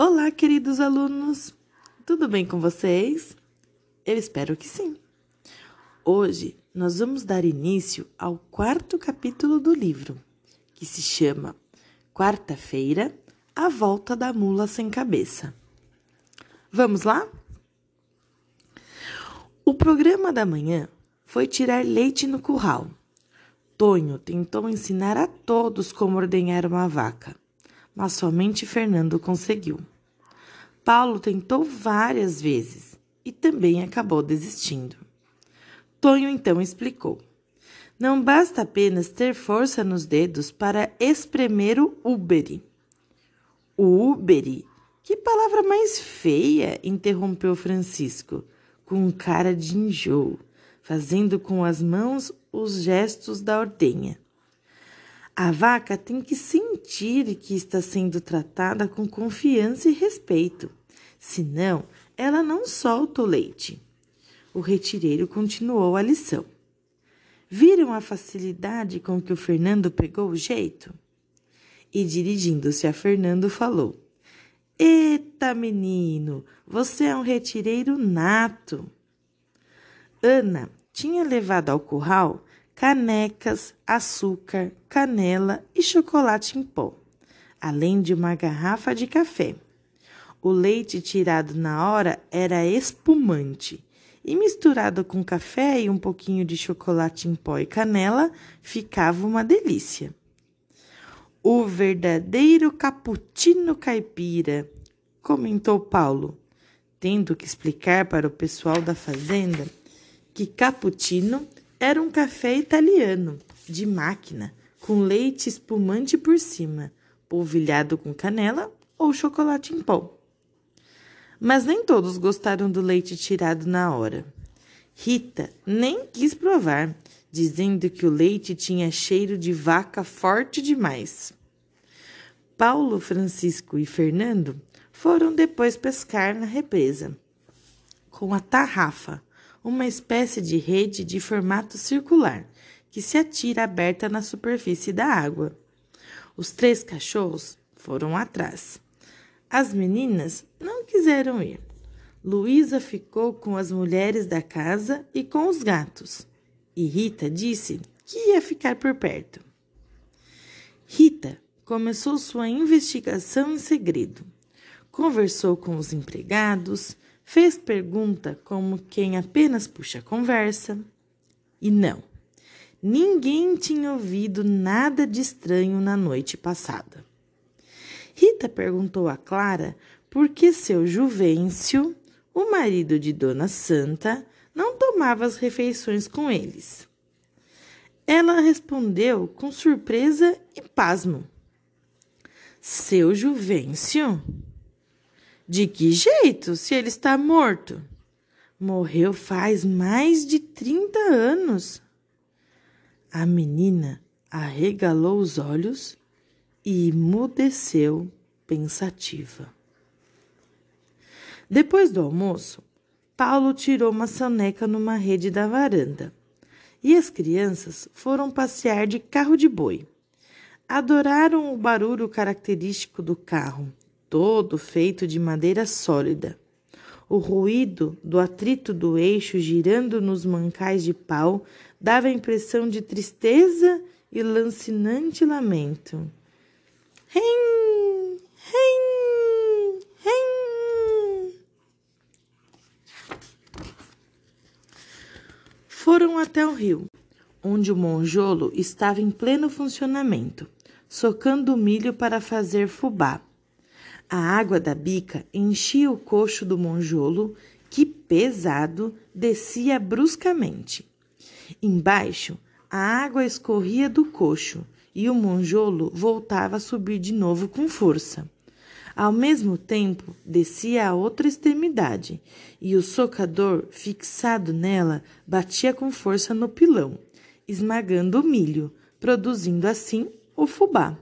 Olá, queridos alunos! Tudo bem com vocês? Eu espero que sim. Hoje nós vamos dar início ao quarto capítulo do livro, que se chama Quarta-feira A Volta da Mula Sem Cabeça. Vamos lá? O programa da manhã foi tirar leite no curral. Tonho tentou ensinar a todos como ordenhar uma vaca mas somente Fernando conseguiu. Paulo tentou várias vezes e também acabou desistindo. Tonho então explicou: Não basta apenas ter força nos dedos para espremer o úbere. O úbere? Que palavra mais feia! interrompeu Francisco, com cara de enjoo, fazendo com as mãos os gestos da ordenha. A vaca tem que sentir que está sendo tratada com confiança e respeito, senão ela não solta o leite. O retireiro continuou a lição. Viram a facilidade com que o Fernando pegou o jeito? E dirigindo-se a Fernando, falou: Eita, menino, você é um retireiro nato. Ana tinha levado ao curral canecas, açúcar, canela e chocolate em pó, além de uma garrafa de café. O leite tirado na hora era espumante e misturado com café e um pouquinho de chocolate em pó e canela ficava uma delícia. O verdadeiro cappuccino caipira, comentou Paulo, tendo que explicar para o pessoal da fazenda que cappuccino era um café italiano, de máquina, com leite espumante por cima, polvilhado com canela ou chocolate em pó. Mas nem todos gostaram do leite tirado na hora. Rita nem quis provar, dizendo que o leite tinha cheiro de vaca forte demais. Paulo, Francisco e Fernando foram depois pescar na represa com a tarrafa uma espécie de rede de formato circular que se atira aberta na superfície da água. Os três cachorros foram atrás. As meninas não quiseram ir. Luísa ficou com as mulheres da casa e com os gatos. E Rita disse que ia ficar por perto. Rita começou sua investigação em segredo. Conversou com os empregados, Fez pergunta como quem apenas puxa a conversa. E não, ninguém tinha ouvido nada de estranho na noite passada. Rita perguntou a Clara por que seu Juvencio, o marido de Dona Santa, não tomava as refeições com eles. Ela respondeu com surpresa e pasmo. Seu Juvencio? De que jeito, se ele está morto? Morreu faz mais de trinta anos. A menina arregalou os olhos e emudeceu pensativa. Depois do almoço, Paulo tirou uma soneca numa rede da varanda e as crianças foram passear de carro de boi. Adoraram o barulho característico do carro todo feito de madeira sólida. O ruído do atrito do eixo girando nos mancais de pau dava a impressão de tristeza e lancinante lamento. Rim, rim, rim. Foram até o rio, onde o monjolo estava em pleno funcionamento, socando milho para fazer fubá. A água da bica enchia o coxo do monjolo, que, pesado, descia bruscamente. Embaixo, a água escorria do coxo e o monjolo voltava a subir de novo com força. Ao mesmo tempo, descia a outra extremidade e o socador, fixado nela, batia com força no pilão, esmagando o milho, produzindo assim o fubá.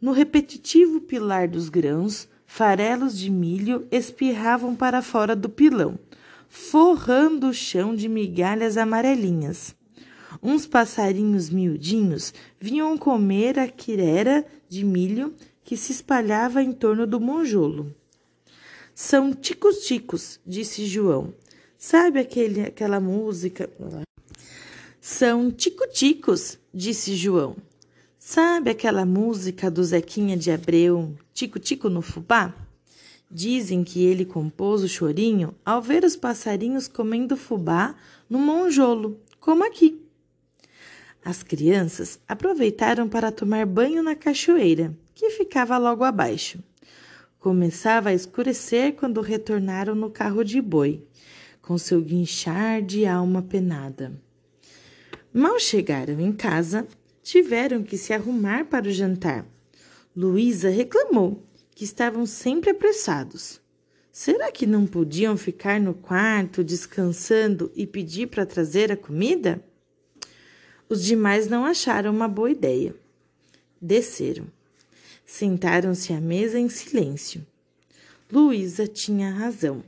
No repetitivo pilar dos grãos, farelos de milho espirravam para fora do pilão, forrando o chão de migalhas amarelinhas. Uns passarinhos miudinhos vinham comer a quirera de milho que se espalhava em torno do monjolo. São ticos-ticos, disse João. Sabe aquele, aquela música? São tico-ticos, disse João. Sabe aquela música do Zequinha de Abreu, Tico-Tico no Fubá? Dizem que ele compôs o chorinho ao ver os passarinhos comendo fubá no monjolo, como aqui. As crianças aproveitaram para tomar banho na cachoeira, que ficava logo abaixo. Começava a escurecer quando retornaram no carro de boi, com seu guinchar de alma penada. Mal chegaram em casa, tiveram que se arrumar para o jantar. Luísa reclamou que estavam sempre apressados. Será que não podiam ficar no quarto descansando e pedir para trazer a comida? Os demais não acharam uma boa ideia. Desceram. Sentaram-se à mesa em silêncio. Luísa tinha razão.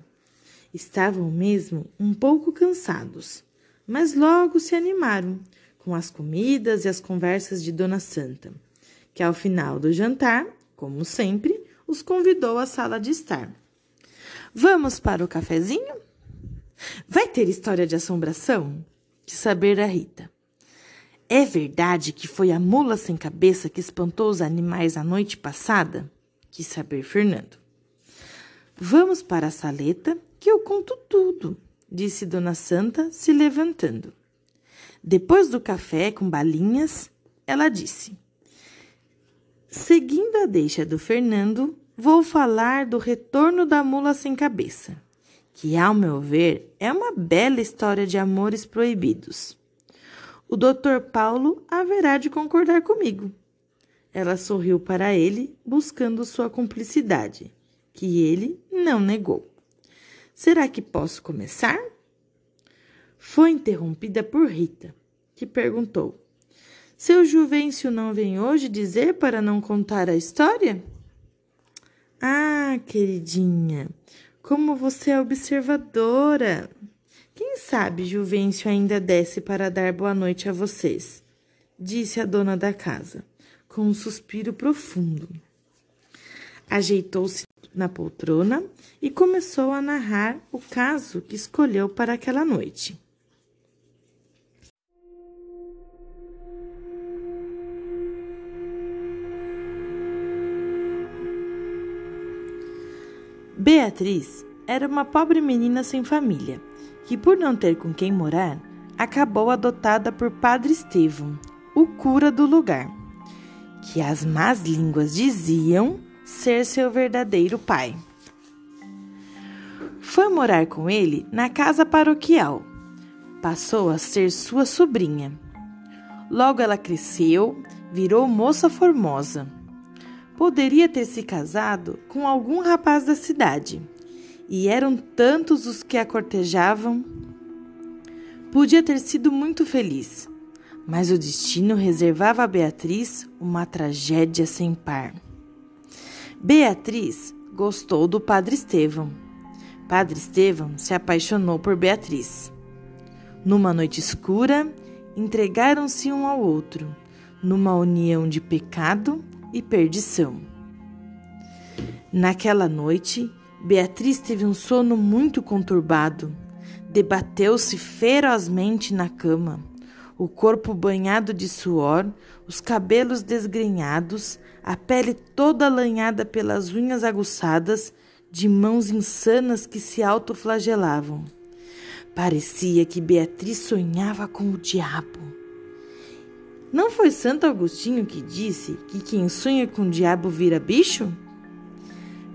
Estavam mesmo um pouco cansados, mas logo se animaram com as comidas e as conversas de Dona Santa, que ao final do jantar, como sempre, os convidou à sala de estar. Vamos para o cafezinho? Vai ter história de assombração? De saber a Rita. É verdade que foi a mula sem cabeça que espantou os animais a noite passada? Quis saber Fernando. Vamos para a saleta que eu conto tudo, disse Dona Santa, se levantando. Depois do café com balinhas, ela disse: Seguindo a deixa do Fernando, vou falar do retorno da mula sem cabeça, que, ao meu ver, é uma bela história de amores proibidos. O doutor Paulo haverá de concordar comigo. Ela sorriu para ele, buscando sua cumplicidade, que ele não negou. Será que posso começar? Foi interrompida por Rita, que perguntou: Seu Juvencio não vem hoje dizer para não contar a história? Ah, queridinha, como você é observadora! Quem sabe Juvencio ainda desce para dar boa noite a vocês, disse a dona da casa, com um suspiro profundo. Ajeitou-se na poltrona e começou a narrar o caso que escolheu para aquela noite. Beatriz era uma pobre menina sem família, que, por não ter com quem morar, acabou adotada por Padre Estevão, o cura do lugar, que as más línguas diziam ser seu verdadeiro pai. Foi morar com ele na casa paroquial. Passou a ser sua sobrinha. Logo ela cresceu, virou moça formosa poderia ter se casado com algum rapaz da cidade, e eram tantos os que a cortejavam. Podia ter sido muito feliz, mas o destino reservava a Beatriz uma tragédia sem par. Beatriz gostou do Padre Estevão. Padre Estevão se apaixonou por Beatriz. Numa noite escura, entregaram-se um ao outro, numa união de pecado e perdição. Naquela noite, Beatriz teve um sono muito conturbado. Debateu-se ferozmente na cama, o corpo banhado de suor, os cabelos desgrenhados, a pele toda lanhada pelas unhas aguçadas de mãos insanas que se autoflagelavam. Parecia que Beatriz sonhava com o diabo. Não foi Santo Agostinho que disse que quem sonha com o diabo vira bicho?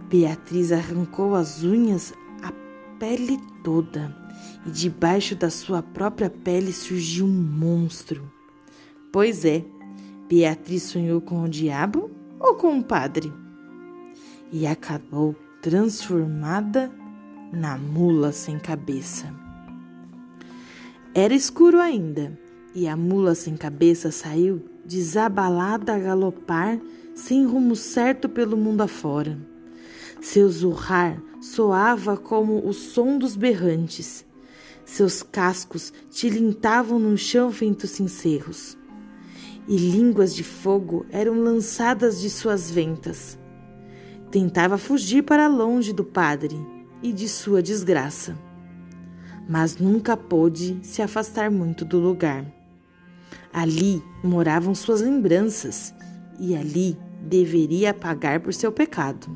Beatriz arrancou as unhas, a pele toda, e debaixo da sua própria pele surgiu um monstro. Pois é, Beatriz sonhou com o diabo ou com o padre? E acabou transformada na mula sem cabeça. Era escuro ainda e a mula sem cabeça saiu desabalada a galopar, sem rumo certo pelo mundo afora. Seu zurrar soava como o som dos berrantes. Seus cascos tilintavam no chão feito cincerros. E línguas de fogo eram lançadas de suas ventas. Tentava fugir para longe do padre e de sua desgraça, mas nunca pôde se afastar muito do lugar. Ali moravam suas lembranças e ali deveria pagar por seu pecado.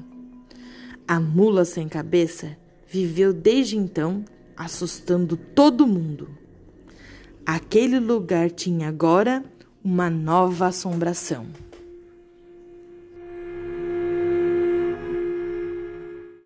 A mula sem cabeça viveu desde então assustando todo mundo. Aquele lugar tinha agora uma nova assombração.